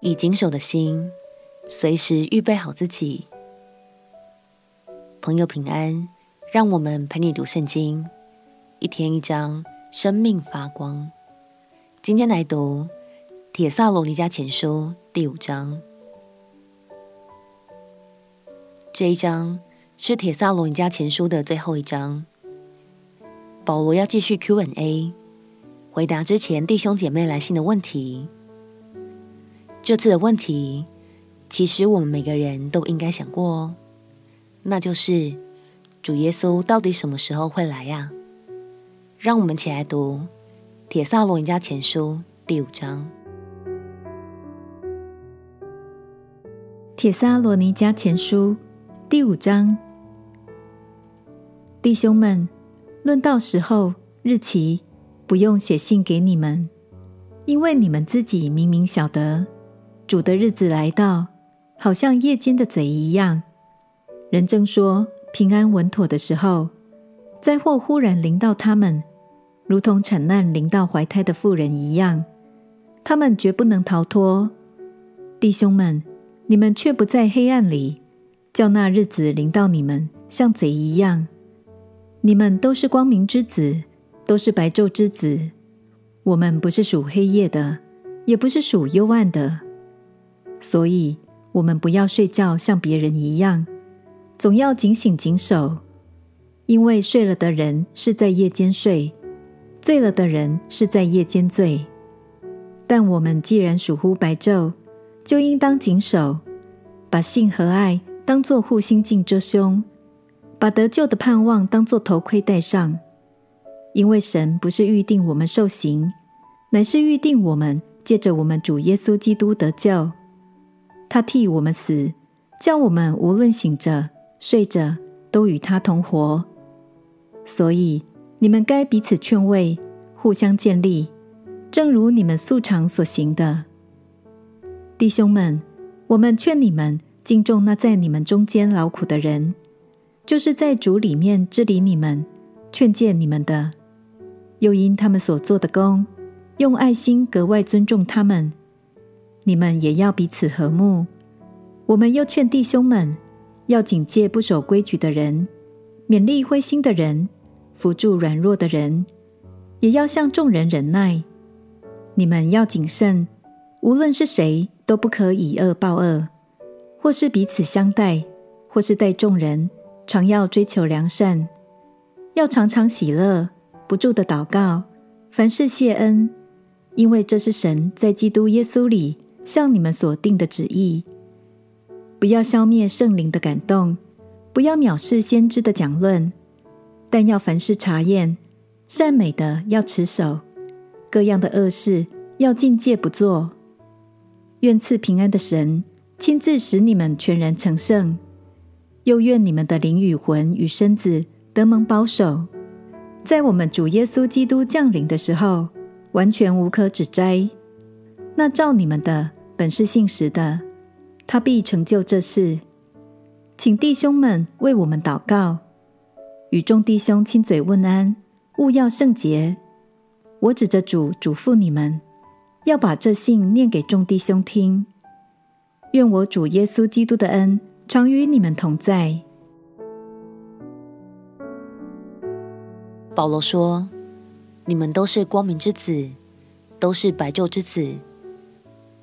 以谨守的心，随时预备好自己。朋友平安，让我们陪你读圣经，一天一章，生命发光。今天来读《铁萨罗尼迦前书》第五章。这一章是《铁萨罗尼迦前书》的最后一章。保罗要继续 Q&A，回答之前弟兄姐妹来信的问题。这次的问题，其实我们每个人都应该想过哦，那就是主耶稣到底什么时候会来呀？让我们起来读《帖撒罗尼迦前书》第五章。《帖撒罗尼迦前书》第五章，弟兄们，论到时候、日期，不用写信给你们，因为你们自己明明晓得。主的日子来到，好像夜间的贼一样。人正说平安稳妥的时候，灾祸忽然临到他们，如同产难临到怀胎的妇人一样，他们绝不能逃脱。弟兄们，你们却不在黑暗里，叫那日子临到你们，像贼一样。你们都是光明之子，都是白昼之子。我们不是属黑夜的，也不是属幽暗的。所以，我们不要睡觉，像别人一样，总要警醒谨守。因为睡了的人是在夜间睡，醉了的人是在夜间醉。但我们既然属乎白昼，就应当谨守，把性和爱当作护心镜遮胸，把得救的盼望当作头盔戴上。因为神不是预定我们受刑，乃是预定我们借着我们主耶稣基督得救。他替我们死，叫我们无论醒着睡着，都与他同活。所以你们该彼此劝慰，互相建立，正如你们素常所行的。弟兄们，我们劝你们敬重那在你们中间劳苦的人，就是在主里面治理你们、劝诫你们的，又因他们所做的工，用爱心格外尊重他们。你们也要彼此和睦。我们又劝弟兄们，要警戒不守规矩的人，勉励灰心的人，扶助软弱的人，也要向众人忍耐。你们要谨慎，无论是谁，都不可以恶报恶，或是彼此相待，或是待众人，常要追求良善，要常常喜乐，不住的祷告，凡事谢恩，因为这是神在基督耶稣里。像你们所定的旨意，不要消灭圣灵的感动，不要藐视先知的讲论，但要凡事查验，善美的要持守，各样的恶事要禁戒不做。愿赐平安的神亲自使你们全然成圣，又愿你们的灵与魂与身子得蒙保守，在我们主耶稣基督降临的时候，完全无可指摘。那照你们的。本是信实的，他必成就这事。请弟兄们为我们祷告，与众弟兄亲嘴问安，务要圣洁。我指着主嘱咐你们，要把这信念给众弟兄听。愿我主耶稣基督的恩常与你们同在。保罗说：“你们都是光明之子，都是白昼之子。”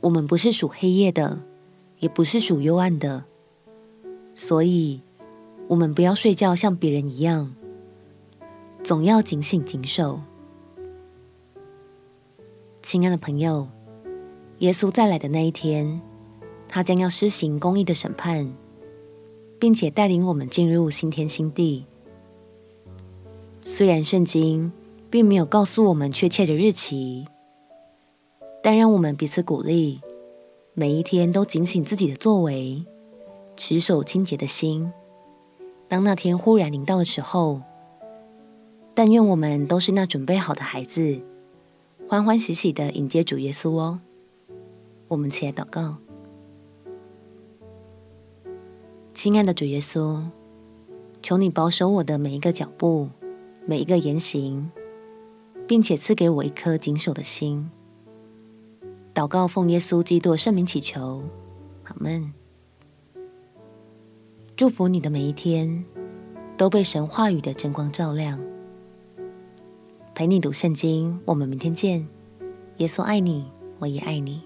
我们不是属黑夜的，也不是属幽暗的，所以，我们不要睡觉，像别人一样，总要警醒警守。亲爱的朋友，耶稣再来的那一天，他将要施行公义的审判，并且带领我们进入新天新地。虽然圣经并没有告诉我们确切的日期。但让我们彼此鼓励，每一天都警醒自己的作为，持守清洁的心。当那天忽然临到的时候，但愿我们都是那准备好的孩子，欢欢喜喜的迎接主耶稣哦。我们起来祷告，亲爱的主耶稣，求你保守我的每一个脚步，每一个言行，并且赐给我一颗谨守的心。祷告奉耶稣基督圣名祈求，阿门。祝福你的每一天都被神话语的真光照亮。陪你读圣经，我们明天见。耶稣爱你，我也爱你。